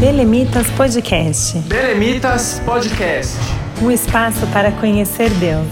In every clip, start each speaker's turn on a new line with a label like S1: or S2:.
S1: Belemitas Podcast.
S2: Belemitas Podcast.
S1: Um espaço para conhecer Deus.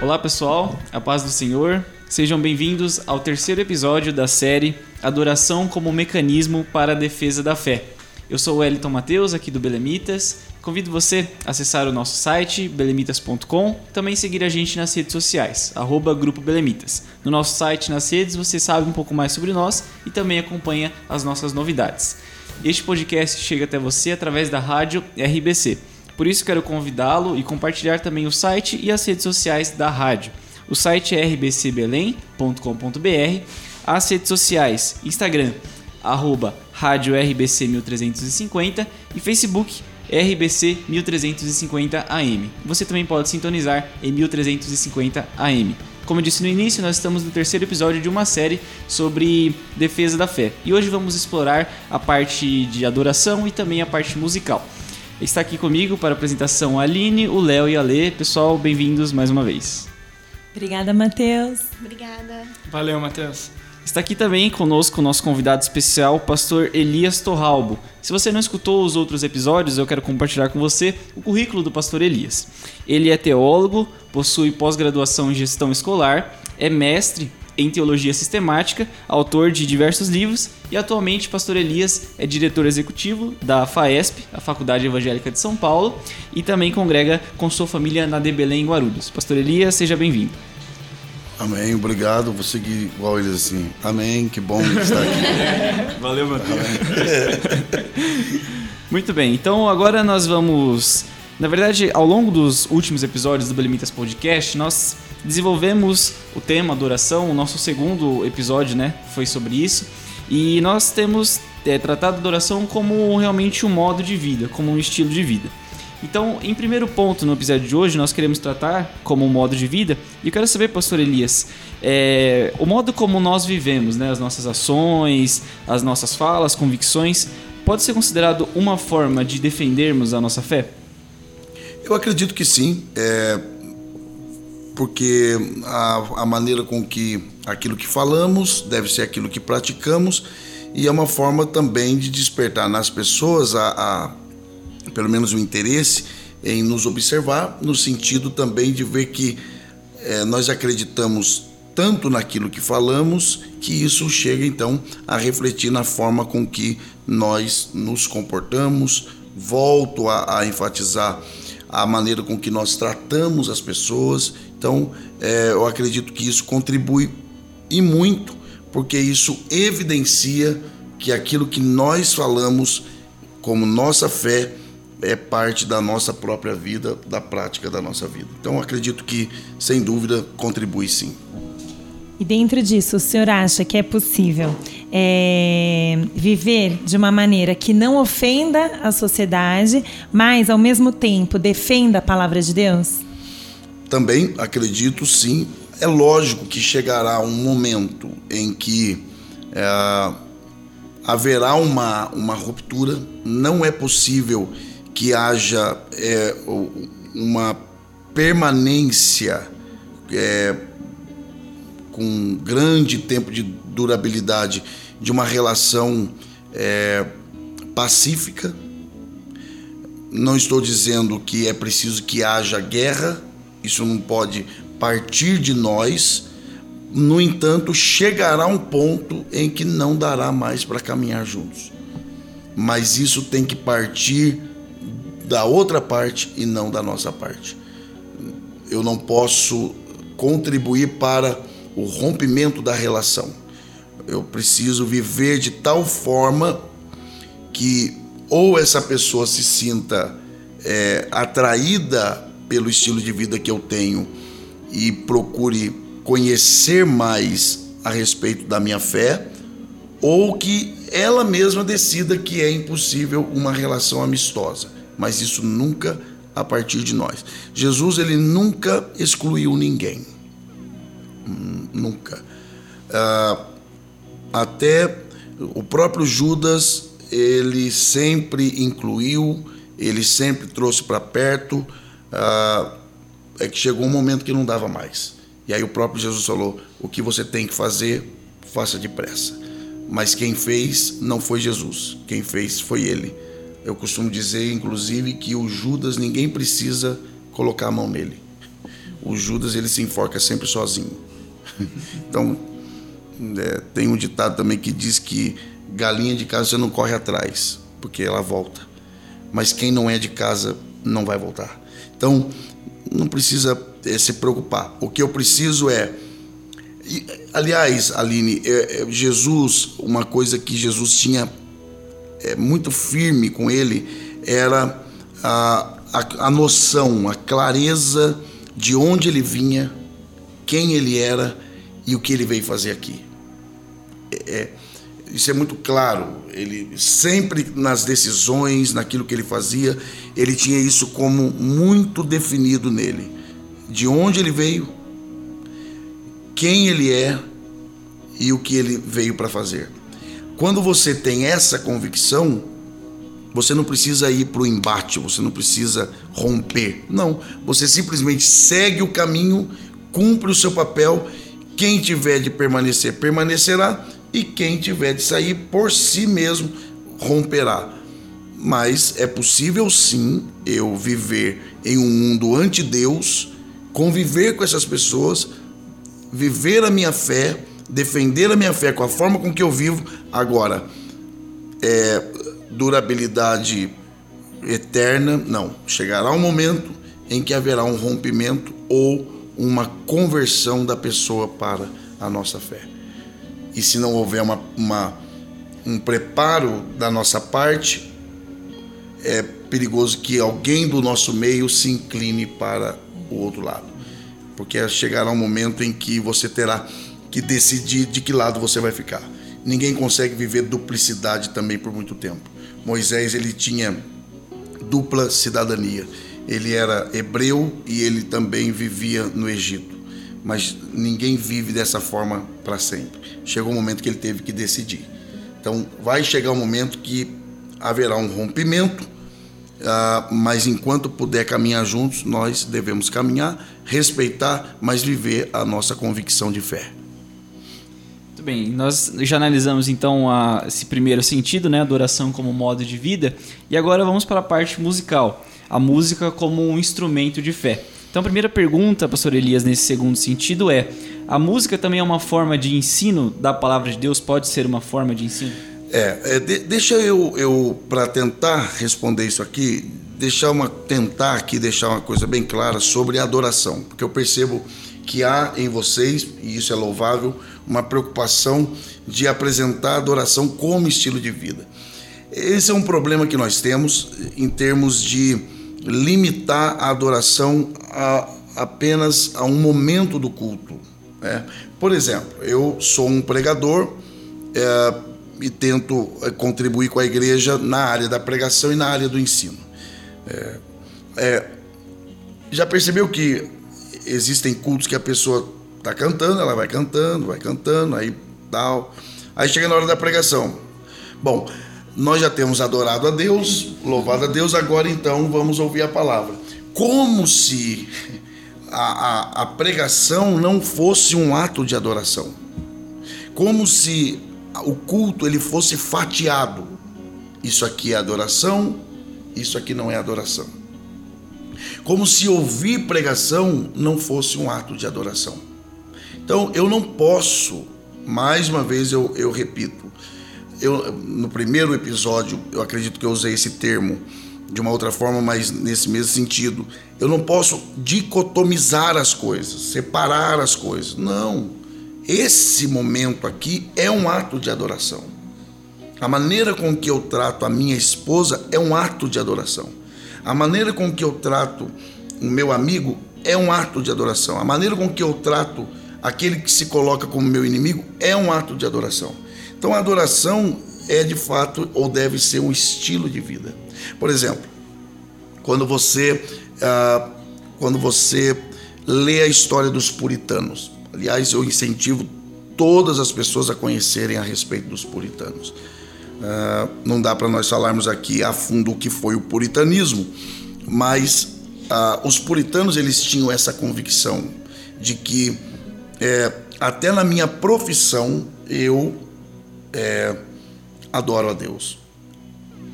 S3: Olá pessoal, a paz do Senhor. Sejam bem-vindos ao terceiro episódio da série Adoração como Mecanismo para a Defesa da Fé. Eu sou o Wellington Mateus, aqui do Belemitas. Convido você a acessar o nosso site, belemitas.com, também seguir a gente nas redes sociais, arroba Grupo Belemitas. No nosso site, nas redes, você sabe um pouco mais sobre nós e também acompanha as nossas novidades. Este podcast chega até você através da rádio RBC. Por isso quero convidá-lo e compartilhar também o site e as redes sociais da rádio. O site é rbcbelém.com.br, as redes sociais, Instagram, arroba rádio RBC 1350 e Facebook RBC 1350 AM. Você também pode sintonizar em 1350 AM. Como eu disse no início, nós estamos no terceiro episódio de uma série sobre defesa da fé. E hoje vamos explorar a parte de adoração e também a parte musical. Está aqui comigo para a apresentação a Aline, o Léo e a Lê. Pessoal, bem-vindos mais uma vez.
S1: Obrigada, Matheus.
S4: Obrigada.
S2: Valeu, Matheus.
S3: Está aqui também conosco o nosso convidado especial, o pastor Elias Torralbo. Se você não escutou os outros episódios, eu quero compartilhar com você o currículo do pastor Elias. Ele é teólogo, possui pós-graduação em gestão escolar, é mestre em teologia sistemática, autor de diversos livros e atualmente pastor Elias é diretor executivo da FAESP, a Faculdade Evangélica de São Paulo, e também congrega com sua família na De Belém, em Guarulhos. Pastor Elias, seja bem-vindo.
S5: Amém, obrigado. Vou seguir igual eles assim. Amém, que bom estar aqui.
S3: Valeu, Matheus. Muito bem, então agora nós vamos. Na verdade, ao longo dos últimos episódios do Belimitas Podcast, nós desenvolvemos o tema adoração. O nosso segundo episódio, né, foi sobre isso. E nós temos é, tratado adoração como realmente um modo de vida, como um estilo de vida. Então, em primeiro ponto no episódio de hoje, nós queremos tratar como um modo de vida. E eu quero saber, pastor Elias, é, o modo como nós vivemos, né, as nossas ações, as nossas falas, convicções, pode ser considerado uma forma de defendermos a nossa fé?
S5: Eu acredito que sim, é, porque a, a maneira com que aquilo que falamos deve ser aquilo que praticamos e é uma forma também de despertar nas pessoas a, a pelo menos o interesse em nos observar, no sentido também de ver que é, nós acreditamos tanto naquilo que falamos que isso chega então a refletir na forma com que nós nos comportamos. Volto a, a enfatizar a maneira com que nós tratamos as pessoas. Então, é, eu acredito que isso contribui e muito, porque isso evidencia que aquilo que nós falamos como nossa fé é parte da nossa própria vida, da prática da nossa vida. Então, acredito que, sem dúvida, contribui sim.
S1: E dentro disso, o senhor acha que é possível é, viver de uma maneira que não ofenda a sociedade, mas ao mesmo tempo defenda a palavra de Deus?
S5: Também acredito sim. É lógico que chegará um momento em que é, haverá uma, uma ruptura, não é possível que haja é, uma permanência é, com grande tempo de durabilidade de uma relação é, pacífica. Não estou dizendo que é preciso que haja guerra, isso não pode partir de nós. No entanto, chegará um ponto em que não dará mais para caminhar juntos. Mas isso tem que partir da outra parte e não da nossa parte. Eu não posso contribuir para o rompimento da relação. Eu preciso viver de tal forma que ou essa pessoa se sinta é, atraída pelo estilo de vida que eu tenho e procure conhecer mais a respeito da minha fé, ou que ela mesma decida que é impossível uma relação amistosa mas isso nunca a partir de nós. Jesus ele nunca excluiu ninguém, hum, nunca. Ah, até o próprio Judas ele sempre incluiu, ele sempre trouxe para perto. Ah, é que chegou um momento que não dava mais. E aí o próprio Jesus falou: o que você tem que fazer, faça depressa. Mas quem fez não foi Jesus, quem fez foi ele. Eu costumo dizer, inclusive, que o Judas ninguém precisa colocar a mão nele. O Judas ele se enforca sempre sozinho. Então é, tem um ditado também que diz que galinha de casa você não corre atrás, porque ela volta. Mas quem não é de casa não vai voltar. Então não precisa é, se preocupar. O que eu preciso é aliás, Aline, é, é, Jesus, uma coisa que Jesus tinha é, muito firme com ele era a, a, a noção, a clareza de onde ele vinha, quem ele era e o que ele veio fazer aqui. É, é, isso é muito claro. Ele sempre nas decisões, naquilo que ele fazia, ele tinha isso como muito definido nele. De onde ele veio, quem ele é e o que ele veio para fazer. Quando você tem essa convicção, você não precisa ir para o embate, você não precisa romper. Não, você simplesmente segue o caminho, cumpre o seu papel. Quem tiver de permanecer, permanecerá, e quem tiver de sair por si mesmo, romperá. Mas é possível sim eu viver em um mundo anti-Deus, conviver com essas pessoas, viver a minha fé, defender a minha fé com a forma com que eu vivo. Agora, é, durabilidade eterna, não. Chegará um momento em que haverá um rompimento ou uma conversão da pessoa para a nossa fé. E se não houver uma, uma um preparo da nossa parte, é perigoso que alguém do nosso meio se incline para o outro lado. Porque chegará um momento em que você terá que decidir de que lado você vai ficar. Ninguém consegue viver duplicidade também por muito tempo. Moisés ele tinha dupla cidadania. Ele era hebreu e ele também vivia no Egito. Mas ninguém vive dessa forma para sempre. Chegou um momento que ele teve que decidir. Então vai chegar um momento que haverá um rompimento, uh, mas enquanto puder caminhar juntos, nós devemos caminhar, respeitar, mas viver a nossa convicção de fé.
S3: Muito bem, nós já analisamos então a, esse primeiro sentido, né, adoração como modo de vida, e agora vamos para a parte musical, a música como um instrumento de fé. Então a primeira pergunta, pastor Elias, nesse segundo sentido é: a música também é uma forma de ensino da palavra de Deus? Pode ser uma forma de ensino?
S5: É, é de, deixa eu, eu para tentar responder isso aqui, deixar uma tentar aqui deixar uma coisa bem clara sobre adoração, porque eu percebo que há em vocês, e isso é louvável, uma preocupação de apresentar a adoração como estilo de vida. Esse é um problema que nós temos em termos de limitar a adoração a, apenas a um momento do culto. Né? Por exemplo, eu sou um pregador é, e tento é, contribuir com a igreja na área da pregação e na área do ensino. É, é já percebeu que existem cultos que a pessoa está cantando, ela vai cantando, vai cantando, aí tal. Aí chega na hora da pregação. Bom, nós já temos adorado a Deus, louvado a Deus, agora então vamos ouvir a palavra. Como se a, a, a pregação não fosse um ato de adoração. Como se o culto ele fosse fatiado. Isso aqui é adoração, isso aqui não é adoração como se ouvir pregação não fosse um ato de adoração. Então eu não posso, mais uma vez eu, eu repito, eu, no primeiro episódio eu acredito que eu usei esse termo de uma outra forma, mas nesse mesmo sentido. Eu não posso dicotomizar as coisas, separar as coisas. Não. Esse momento aqui é um ato de adoração. A maneira com que eu trato a minha esposa é um ato de adoração. A maneira com que eu trato o meu amigo é um ato de adoração. A maneira com que eu trato aquele que se coloca como meu inimigo é um ato de adoração. Então a adoração é de fato ou deve ser um estilo de vida. Por exemplo, quando você ah, quando você lê a história dos puritanos, aliás, eu incentivo todas as pessoas a conhecerem a respeito dos puritanos. Uh, não dá para nós falarmos aqui a fundo o que foi o puritanismo, mas ah, os puritanos eles tinham essa convicção de que é, até na minha profissão eu é, adoro a Deus.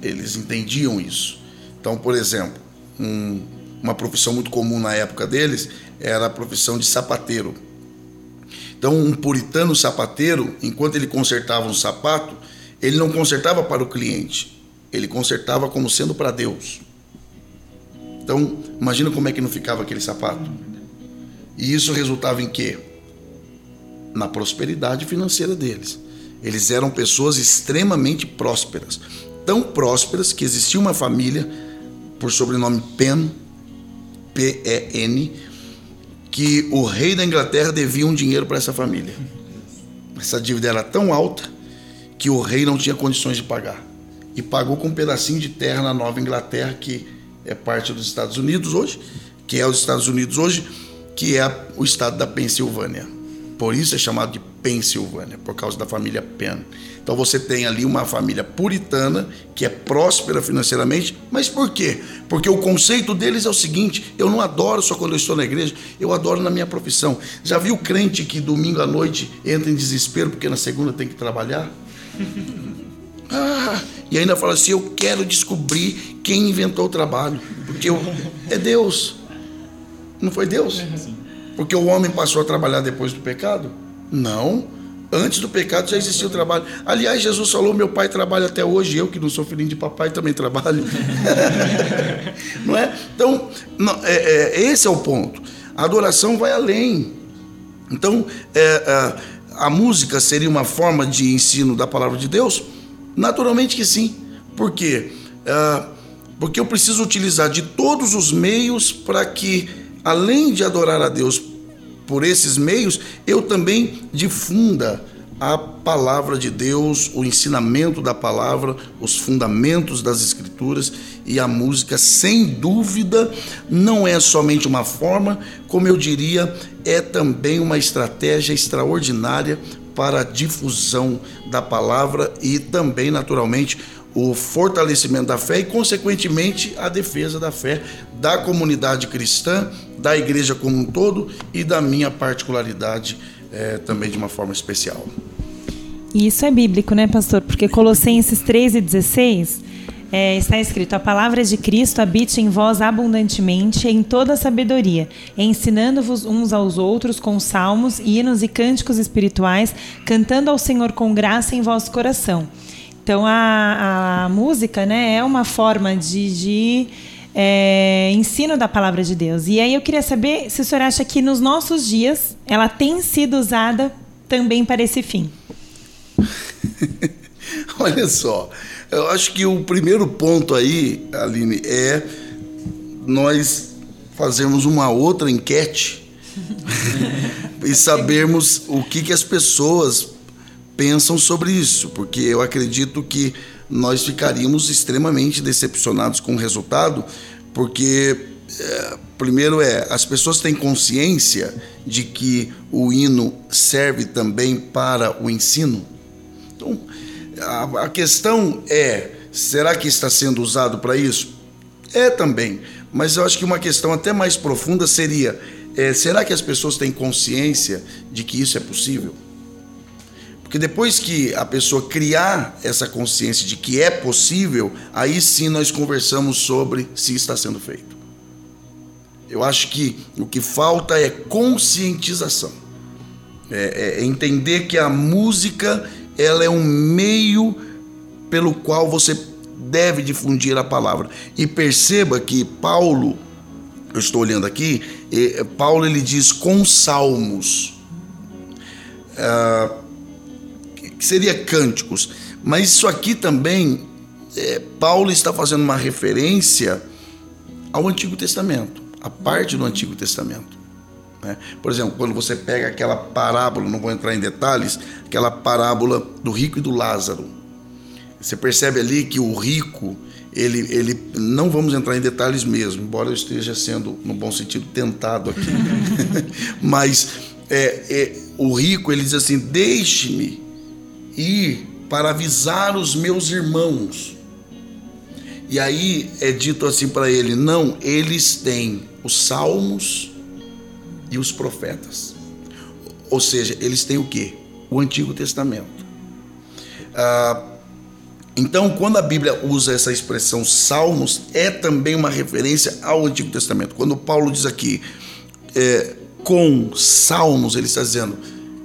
S5: Eles entendiam isso. Então, por exemplo, um, uma profissão muito comum na época deles era a profissão de sapateiro. Então, um puritano sapateiro, enquanto ele consertava um sapato, ele não consertava para o cliente, ele consertava como sendo para Deus. Então, imagina como é que não ficava aquele sapato. E isso resultava em quê? Na prosperidade financeira deles. Eles eram pessoas extremamente prósperas. Tão prósperas que existia uma família, por sobrenome Penn, P-E-N, que o rei da Inglaterra devia um dinheiro para essa família. Essa dívida era tão alta que o rei não tinha condições de pagar. E pagou com um pedacinho de terra na Nova Inglaterra, que é parte dos Estados Unidos hoje, que é os Estados Unidos hoje, que é o estado da Pensilvânia. Por isso é chamado de Pensilvânia, por causa da família Penn. Então você tem ali uma família puritana que é próspera financeiramente, mas por quê? Porque o conceito deles é o seguinte: eu não adoro só quando eu estou na igreja, eu adoro na minha profissão. Já viu crente que domingo à noite entra em desespero porque na segunda tem que trabalhar? Ah, e ainda fala assim: eu quero descobrir quem inventou o trabalho, porque eu, é Deus. Não foi Deus? Porque o homem passou a trabalhar depois do pecado? Não. Antes do pecado já existia o trabalho. Aliás, Jesus falou: meu pai trabalha até hoje, eu que não sou filhinho de papai também trabalho. não é? Então, não, é, é, esse é o ponto. A adoração vai além. Então, é, é, a música seria uma forma de ensino da palavra de Deus? Naturalmente que sim. Por quê? É, porque eu preciso utilizar de todos os meios para que, além de adorar a Deus por esses meios, eu também difunda a palavra de Deus, o ensinamento da palavra, os fundamentos das Escrituras e a música, sem dúvida, não é somente uma forma, como eu diria, é também uma estratégia extraordinária para a difusão da palavra e também, naturalmente, o fortalecimento da fé e, consequentemente, a defesa da fé da comunidade cristã, da igreja como um todo e da minha particularidade é, também de uma forma especial.
S1: E isso é bíblico, né, pastor? Porque Colossenses 3 e 16 é, está escrito: A palavra de Cristo habite em vós abundantemente, em toda sabedoria, ensinando-vos uns aos outros com salmos, hinos e cânticos espirituais, cantando ao Senhor com graça em vosso coração então a, a música né, é uma forma de, de é, ensino da palavra de Deus. E aí eu queria saber se o senhor acha que nos nossos dias ela tem sido usada também para esse fim.
S5: Olha só, eu acho que o primeiro ponto aí, Aline, é nós fazermos uma outra enquete e sabermos o que, que as pessoas pensam sobre isso, porque eu acredito que nós ficaríamos extremamente decepcionados com o resultado, porque é, primeiro é as pessoas têm consciência de que o hino serve também para o ensino. A, a questão é será que está sendo usado para isso? É também, mas eu acho que uma questão até mais profunda seria é, será que as pessoas têm consciência de que isso é possível? Porque depois que a pessoa criar essa consciência de que é possível, aí sim nós conversamos sobre se está sendo feito. Eu acho que o que falta é conscientização. É, é entender que a música ela é um meio pelo qual você deve difundir a palavra. E perceba que Paulo, eu estou olhando aqui, Paulo ele diz com salmos. Uh, que seria cânticos. Mas isso aqui também, é, Paulo está fazendo uma referência ao Antigo Testamento, a parte do Antigo Testamento. Né? Por exemplo, quando você pega aquela parábola, não vou entrar em detalhes, aquela parábola do rico e do Lázaro. Você percebe ali que o rico, ele, ele não vamos entrar em detalhes mesmo, embora eu esteja sendo, no bom sentido, tentado aqui. Mas é, é, o rico, ele diz assim: deixe-me ir para avisar os meus irmãos. E aí é dito assim para ele: não, eles têm os salmos e os profetas. Ou seja, eles têm o que? O Antigo Testamento. Ah, então, quando a Bíblia usa essa expressão salmos, é também uma referência ao Antigo Testamento. Quando Paulo diz aqui, é, com salmos, ele está dizendo,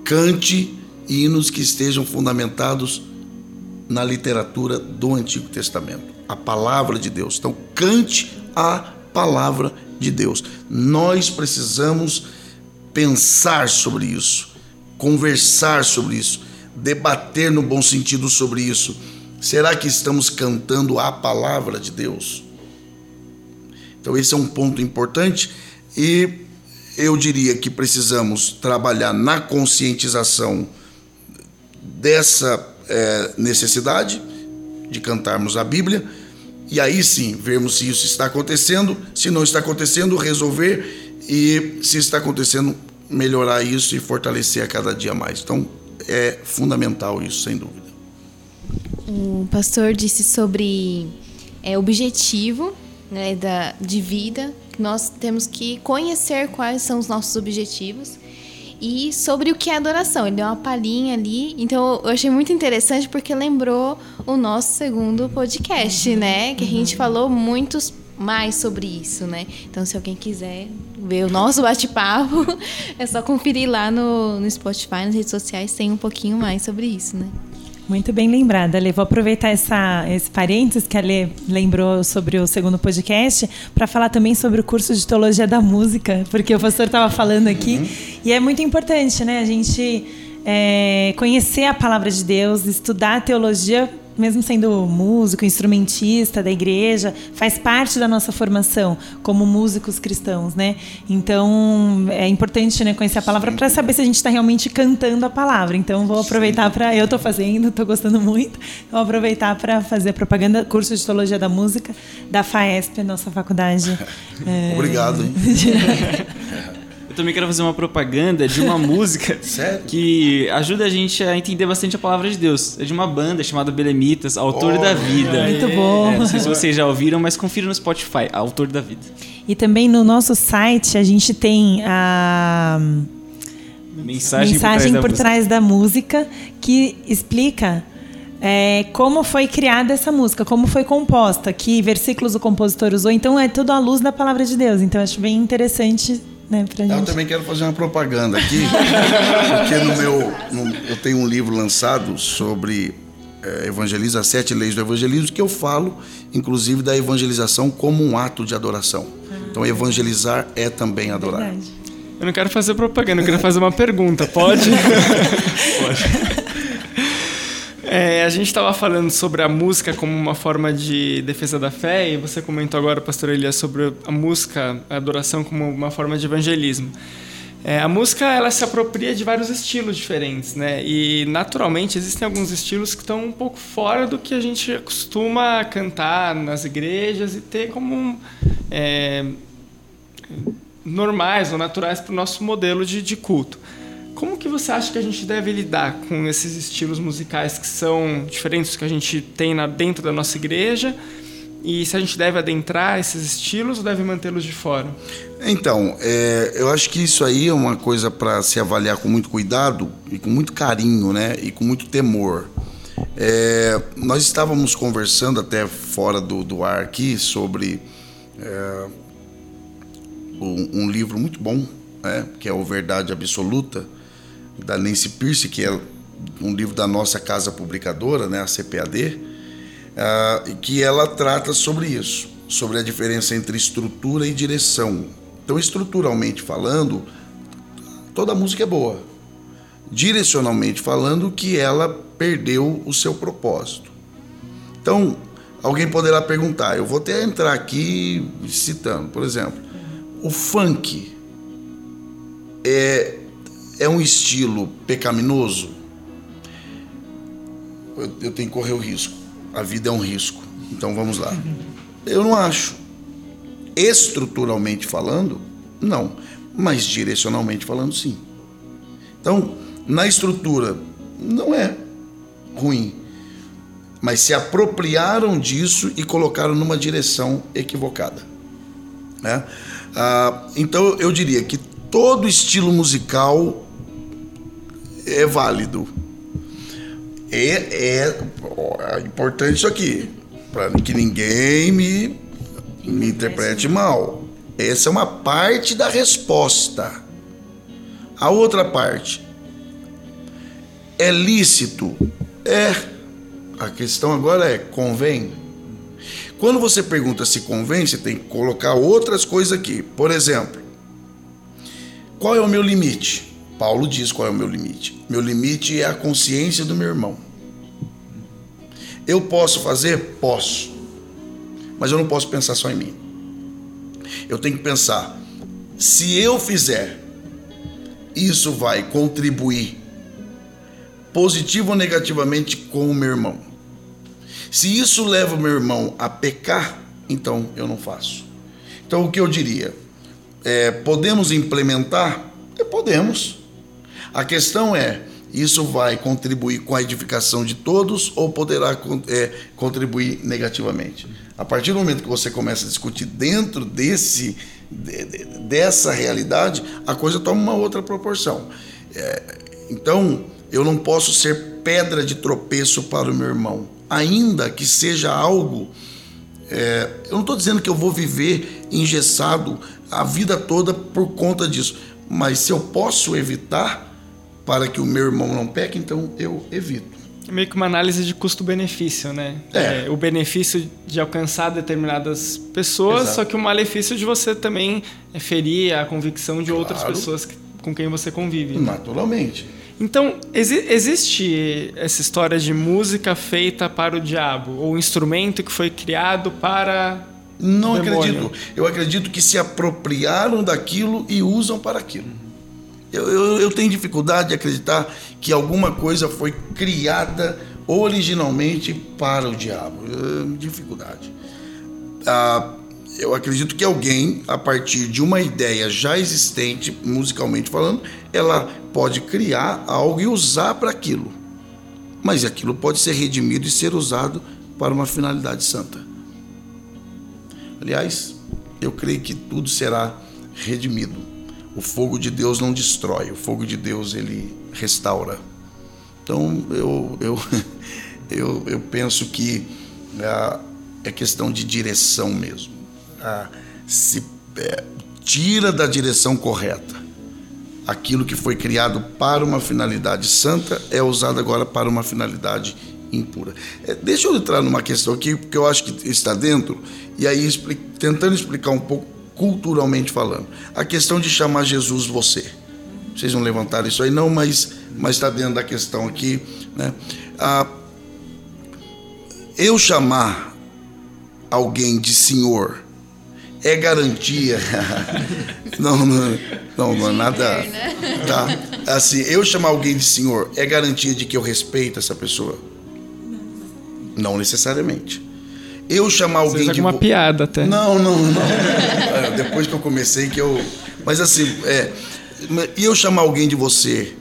S5: cante hinos que estejam fundamentados na literatura do Antigo Testamento, a palavra de Deus. Então, cante a palavra de Deus. Nós precisamos pensar sobre isso, conversar sobre isso, debater no bom sentido sobre isso. Será que estamos cantando a palavra de Deus? Então, esse é um ponto importante e eu diria que precisamos trabalhar na conscientização dessa é, necessidade de cantarmos a Bíblia e aí sim vermos se isso está acontecendo, se não está acontecendo, resolver e se está acontecendo, melhorar isso e fortalecer a cada dia mais. Então é fundamental isso, sem dúvida.
S4: O pastor disse sobre é, objetivo né, da, de vida. Nós temos que conhecer quais são os nossos objetivos e sobre o que é adoração. Ele deu uma palhinha ali. Então eu achei muito interessante porque lembrou o nosso segundo podcast, uhum. né? Que a gente falou muitos mais sobre isso, né? Então se alguém quiser ver o nosso bate-papo, é só conferir lá no, no Spotify, nas redes sociais, tem um pouquinho mais sobre isso, né?
S1: Muito bem lembrada, Ale. Vou aproveitar essa, esse parênteses que a Ale lembrou sobre o segundo podcast para falar também sobre o curso de Teologia da Música, porque o pastor estava falando aqui. Uhum. E é muito importante, né? A gente é, conhecer a palavra de Deus, estudar a teologia mesmo sendo músico, instrumentista da igreja, faz parte da nossa formação como músicos cristãos, né? Então é importante né, conhecer a palavra para saber se a gente está realmente cantando a palavra. Então vou aproveitar para eu estou fazendo, estou gostando muito, vou aproveitar para fazer propaganda curso de teologia da música da Faesp, nossa faculdade.
S5: é... Obrigado. Hein?
S3: Eu também quero fazer uma propaganda de uma música que ajuda a gente a entender bastante a palavra de Deus. É de uma banda chamada Belemitas, Autor oh, da Vida.
S1: Muito bom.
S3: É, não sei se vocês já ouviram, mas confira no Spotify, Autor da Vida.
S1: E também no nosso site a gente tem a
S3: mensagem,
S1: mensagem por, trás, por da trás da música que explica é, como foi criada essa música, como foi composta, que versículos o compositor usou. Então é tudo à luz da palavra de Deus. Então acho bem interessante né, pra
S5: gente. Eu também quero fazer uma propaganda aqui, porque no meu, no, eu tenho um livro lançado sobre é, evangeliza as sete leis do evangelismo que eu falo, inclusive da evangelização como um ato de adoração. Então evangelizar é também adorar. Verdade.
S2: Eu não quero fazer propaganda, eu quero fazer uma pergunta. Pode? Pode. É, a gente estava falando sobre a música como uma forma de defesa da fé e você comentou agora, pastor Elias, sobre a música, a adoração como uma forma de evangelismo. É, a música ela se apropria de vários estilos diferentes, né? E naturalmente existem alguns estilos que estão um pouco fora do que a gente costuma cantar nas igrejas e ter como é, normais ou naturais para o nosso modelo de, de culto. Como que você acha que a gente deve lidar com esses estilos musicais que são diferentes que a gente tem na, dentro da nossa igreja? E se a gente deve adentrar esses estilos ou deve mantê-los de fora?
S5: Então, é, eu acho que isso aí é uma coisa para se avaliar com muito cuidado e com muito carinho, né? E com muito temor. É, nós estávamos conversando até fora do, do ar aqui sobre é, um, um, livro muito bom, né? que é o Verdade Absoluta, da Nancy Pierce, que é um livro da nossa casa publicadora, né, a CPAD, uh, que ela trata sobre isso, sobre a diferença entre estrutura e direção. Então, estruturalmente falando, toda música é boa. Direcionalmente falando, que ela perdeu o seu propósito. Então, alguém poderá perguntar, eu vou até entrar aqui citando, por exemplo, o funk é é um estilo pecaminoso? Eu, eu tenho que correr o risco. A vida é um risco. Então vamos lá. Eu não acho. Estruturalmente falando, não. Mas direcionalmente falando, sim. Então, na estrutura, não é ruim. mas se apropriaram disso e colocaram numa direção equivocada. Né? Ah, então eu diria que todo estilo musical é válido. É, é, é importante isso aqui, para que ninguém me, me interprete mal. Essa é uma parte da resposta. A outra parte é lícito? É. A questão agora é: convém? Quando você pergunta se convém, você tem que colocar outras coisas aqui. Por exemplo, qual é o meu limite? Paulo diz qual é o meu limite. Meu limite é a consciência do meu irmão. Eu posso fazer? Posso. Mas eu não posso pensar só em mim. Eu tenho que pensar: se eu fizer, isso vai contribuir positivo ou negativamente com o meu irmão. Se isso leva o meu irmão a pecar, então eu não faço. Então o que eu diria? É, podemos implementar? É, podemos. A questão é: isso vai contribuir com a edificação de todos ou poderá é, contribuir negativamente? A partir do momento que você começa a discutir dentro desse, dessa realidade, a coisa toma uma outra proporção. É, então, eu não posso ser pedra de tropeço para o meu irmão, ainda que seja algo. É, eu não estou dizendo que eu vou viver engessado a vida toda por conta disso, mas se eu posso evitar para que o meu irmão não peque, então eu evito.
S2: É meio que uma análise de custo-benefício, né?
S5: É.
S2: é. O benefício de alcançar determinadas pessoas,
S5: Exato.
S2: só que o malefício de você também é ferir a convicção de outras
S5: Claro.
S2: pessoas que- com quem você convive.
S5: Naturalmente.
S2: Então, exi- existe essa história de música feita para o diabo, ou um instrumento que foi criado para.
S5: Não acredito. Eu acredito que se apropriaram daquilo e usam para aquilo. Eu, eu, eu tenho dificuldade de acreditar que alguma coisa foi criada originalmente para o diabo. Eu- dificuldade. Ah, eu acredito que alguém, a partir de uma ideia já existente, musicalmente falando, ela pode criar algo e usar para aquilo. Mas aquilo pode ser redimido e ser usado para uma finalidade santa. Aliás, eu creio que tudo será redimido. O fogo de Deus não destrói, o fogo de Deus ele restaura. Então eu, eu, eu, eu penso que ah, é questão de direção mesmo. Ah, se é, tira da direção correta. Aquilo que foi criado para uma finalidade santa é usado agora para uma finalidade impura. É, deixa eu entrar numa questão aqui, porque eu acho que está dentro, e aí tentando explicar um pouco culturalmente falando. A questão de chamar Jesus você. Vocês não levantaram isso aí, não, mas mas está dentro da questão aqui. Né? Ah, eu chamar alguém de senhor é garantia. não, não, não, não nada. Tá. Assim, eu chamar alguém de senhor é garantia de que eu respeito essa pessoa? Não necessariamente. Eu chamar alguém
S2: é
S5: de
S2: uma piada até.
S5: não, não, não. É, Depois que eu comecei que eu. Mas assim, é. E eu chamar alguém de você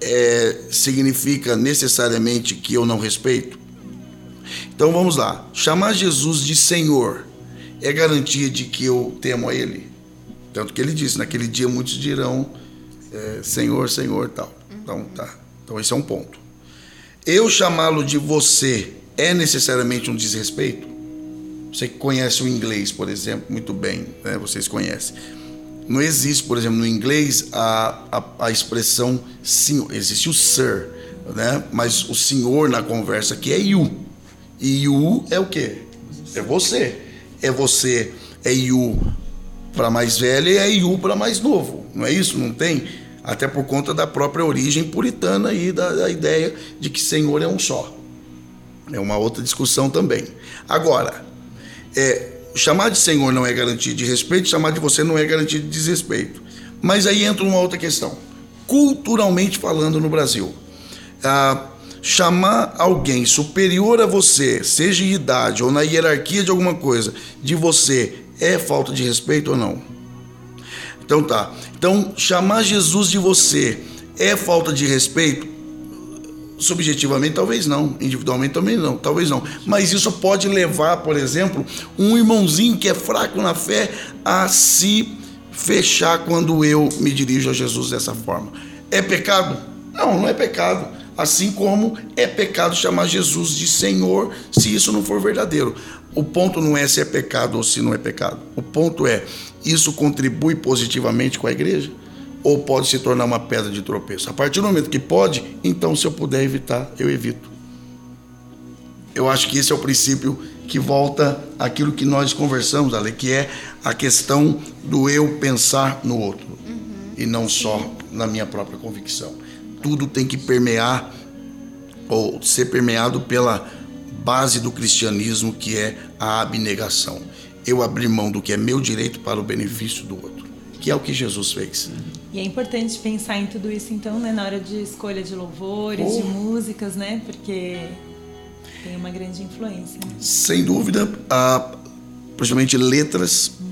S5: é, significa necessariamente que eu não respeito? Então vamos lá. Chamar Jesus de Senhor é garantia de que eu temo a Ele? Tanto que ele disse, naquele dia muitos dirão é, Senhor, Senhor tal. Então tá. Então esse é um ponto. Eu chamá-lo de você é necessariamente um desrespeito? Você que conhece o inglês, por exemplo, muito bem, né? vocês conhecem. Não existe, por exemplo, no inglês a, a, a expressão senhor. Existe o sir, né? mas o senhor na conversa aqui é you. E you é o quê? É você. É você, é you para mais velho e é you para mais novo. Não é isso? Não tem? Até por conta da própria origem puritana aí, da, da ideia de que senhor é um só. É uma outra discussão também. Agora, é, chamar de senhor não é garantia de respeito, chamar de você não é garantia de desrespeito. Mas aí entra uma outra questão. Culturalmente falando no Brasil, ah, chamar alguém superior a você, seja em idade ou na hierarquia de alguma coisa, de você, é falta de respeito ou não? Então tá. Então, chamar Jesus de você é falta de respeito? Subjetivamente, talvez não. Individualmente, também não. Talvez não. Mas isso pode levar, por exemplo, um irmãozinho que é fraco na fé a se fechar quando eu me dirijo a Jesus dessa forma. É pecado? Não, não é pecado. Assim como é pecado chamar Jesus de Senhor, se isso não for verdadeiro. O ponto não é se é pecado ou se não é pecado. O ponto é, isso contribui positivamente com a igreja? Ou pode se tornar uma pedra de tropeço? A partir do momento que pode, então se eu puder evitar, eu evito. Eu acho que esse é o princípio que volta àquilo que nós conversamos, Ale, que é a questão do eu pensar no outro uhum. e não só na minha própria convicção. Tudo tem que permear ou ser permeado pela base do cristianismo, que é a abnegação. Eu abrir mão do que é meu direito para o benefício do outro, que é o que Jesus fez.
S1: E é importante pensar em tudo isso, então, né, na hora de escolha de louvores, oh. de músicas, né? Porque tem uma grande influência. Né?
S5: Sem dúvida, principalmente letras, uhum.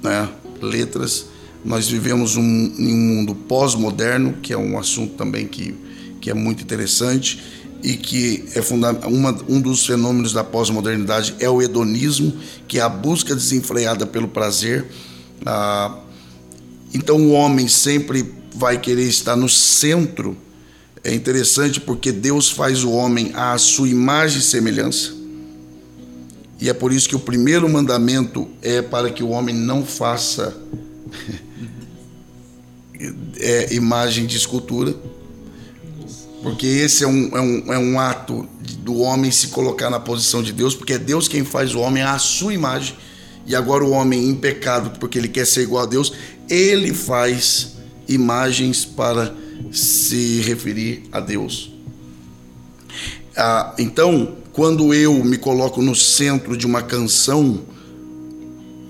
S5: né? Letras. Nós vivemos um, em um mundo pós-moderno, que é um assunto também que, que é muito interessante e que é uma, um dos fenômenos da pós-modernidade é o hedonismo, que é a busca desenfreada pelo prazer. Ah, então o homem sempre vai querer estar no centro é interessante porque Deus faz o homem à sua imagem e semelhança. E é por isso que o primeiro mandamento é para que o homem não faça é, imagem de escultura. Porque esse é um, é, um, é um ato do homem se colocar na posição de Deus, porque é Deus quem faz o homem à sua imagem. E agora o homem em pecado, porque ele quer ser igual a Deus, ele faz imagens para se referir a Deus. Ah, então, quando eu me coloco no centro de uma canção,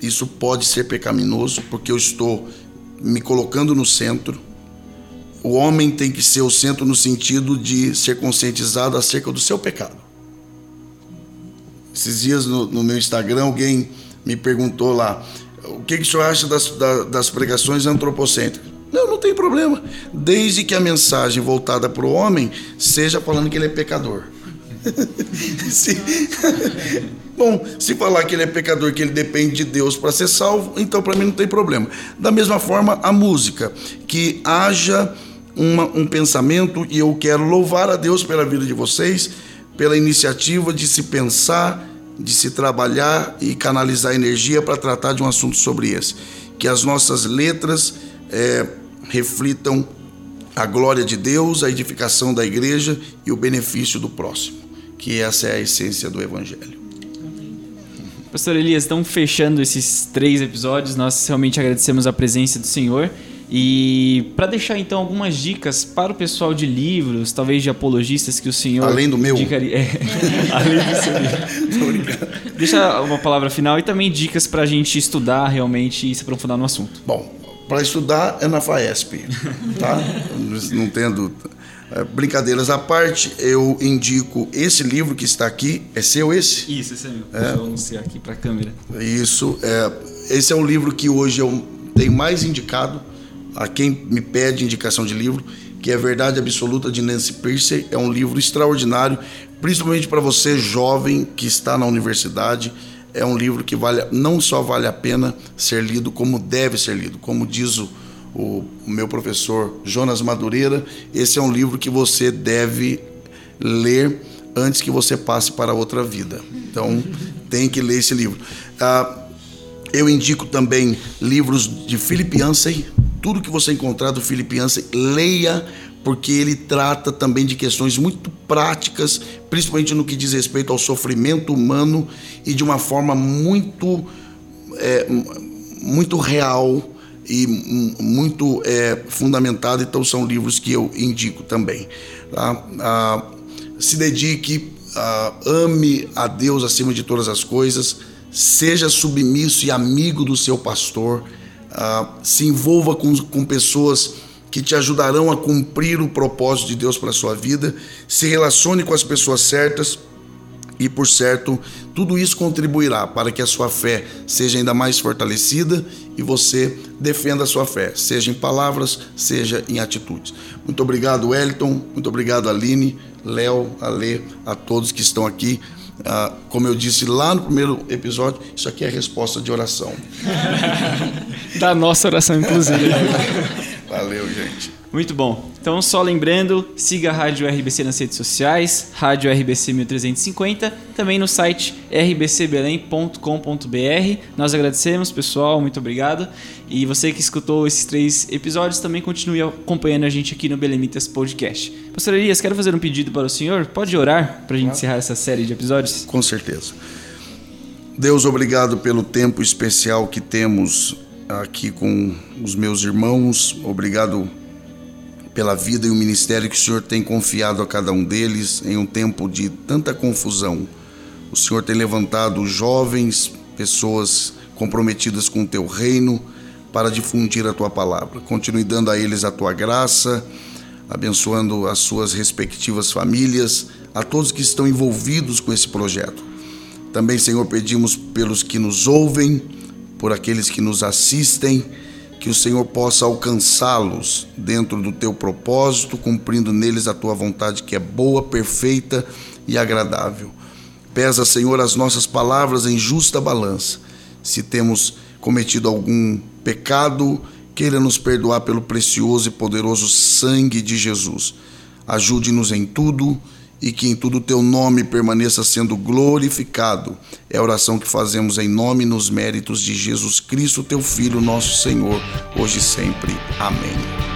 S5: isso pode ser pecaminoso, porque eu estou me colocando no centro. O homem tem que ser o centro no sentido de ser conscientizado acerca do seu pecado. Esses dias no, no meu Instagram, alguém me perguntou lá: o que, que o senhor acha das, das pregações antropocêntricas? Não, não tem problema. Desde que a mensagem voltada para o homem seja falando que ele é pecador. se, bom, se falar que ele é pecador, que ele depende de Deus para ser salvo, então para mim não tem problema. Da mesma forma, a música, que haja uma, um pensamento, e eu quero louvar a Deus pela vida de vocês, pela iniciativa de se pensar, de se trabalhar e canalizar energia para tratar de um assunto sobre esse. Que as nossas letras é, reflitam a glória de Deus, a edificação da igreja e o benefício do próximo, que essa é a essência do Evangelho.
S3: Pastor Elias, então fechando esses três episódios, nós realmente agradecemos a presença do Senhor. E para deixar então algumas dicas para o pessoal de livros, talvez de apologistas que o senhor.
S5: Além do meu.
S3: Dicaria, é, além do seu. Deixa uma palavra final e também dicas para a gente estudar realmente e se aprofundar no assunto.
S5: Bom, para estudar é na FAESP, tá? Não tendo é, brincadeiras à parte, eu indico esse livro que está aqui. É seu esse?
S3: Isso, esse é meu. É. Vou anunciar aqui para a câmera.
S5: Isso. É, esse é o livro que hoje eu tenho mais indicado a quem me pede indicação de livro, que é Verdade Absoluta de Nancy Pierce. É um livro extraordinário, principalmente para você jovem que está na universidade é um livro que vale, não só vale a pena ser lido, como deve ser lido. Como diz o, o, meu professor Jonas Madureira, esse é um livro que você deve ler antes que você passe para outra vida. Então, tem que ler esse livro. Ah, eu indico também livros de Philip Yancey. Tudo que você encontrar do Yancey, leia porque ele trata também de questões muito práticas, principalmente no que diz respeito ao sofrimento humano e de uma forma muito, é, muito real e muito é, fundamentada. Então, são livros que eu indico também. Tá? Ah, se dedique, ah, ame a Deus acima de todas as coisas, seja submisso e amigo do seu pastor, ah, se envolva com, com pessoas que te ajudarão a cumprir o propósito de Deus para a sua vida. Se relacione com as pessoas certas e, por certo, tudo isso contribuirá para que a sua fé seja ainda mais fortalecida e você defenda a sua fé, seja em palavras, seja em atitudes. Muito obrigado, Wellington. Muito obrigado, Aline. Léo, Ale, a todos que estão aqui. Ah, como eu disse lá no primeiro episódio, isso aqui é resposta de oração.
S2: da nossa oração, inclusive.
S5: Valeu, gente.
S3: Muito bom. Então, só lembrando, siga a Rádio RBC nas redes sociais, Rádio RBC 1350, também no site rbcbelém.com.br. Nós agradecemos, pessoal, muito obrigado. E você que escutou esses três episódios, também continue acompanhando a gente aqui no Belemitas Podcast. Pastor Elias, quero fazer um pedido para o senhor. Pode orar para a gente encerrar essa série de episódios?
S5: Com certeza. Deus, obrigado pelo tempo especial que temos aqui com os meus irmãos. Obrigado pela vida e o ministério que o Senhor tem confiado a cada um deles em um tempo de tanta confusão. O Senhor tem levantado jovens, pessoas comprometidas com o teu reino para difundir a tua palavra. Continue dando a eles a tua graça, abençoando as suas respectivas famílias, a todos que estão envolvidos com esse projeto. Também, Senhor, pedimos pelos que nos ouvem, por aqueles que nos assistem que o Senhor possa alcançá-los dentro do teu propósito, cumprindo neles a tua vontade que é boa, perfeita e agradável. Pesa, Senhor, as nossas palavras em justa balança. Se temos cometido algum pecado, queira nos perdoar pelo precioso e poderoso sangue de Jesus. Ajude-nos em tudo e que em tudo o teu nome permaneça sendo glorificado. É a oração que fazemos em nome e nos méritos de Jesus Cristo, teu Filho, nosso Senhor, hoje e sempre. Amém.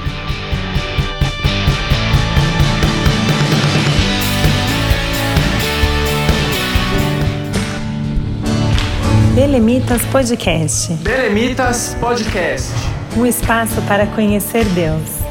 S1: Belemitas Podcast.
S2: Belemitas Podcast.
S1: Um espaço para conhecer Deus.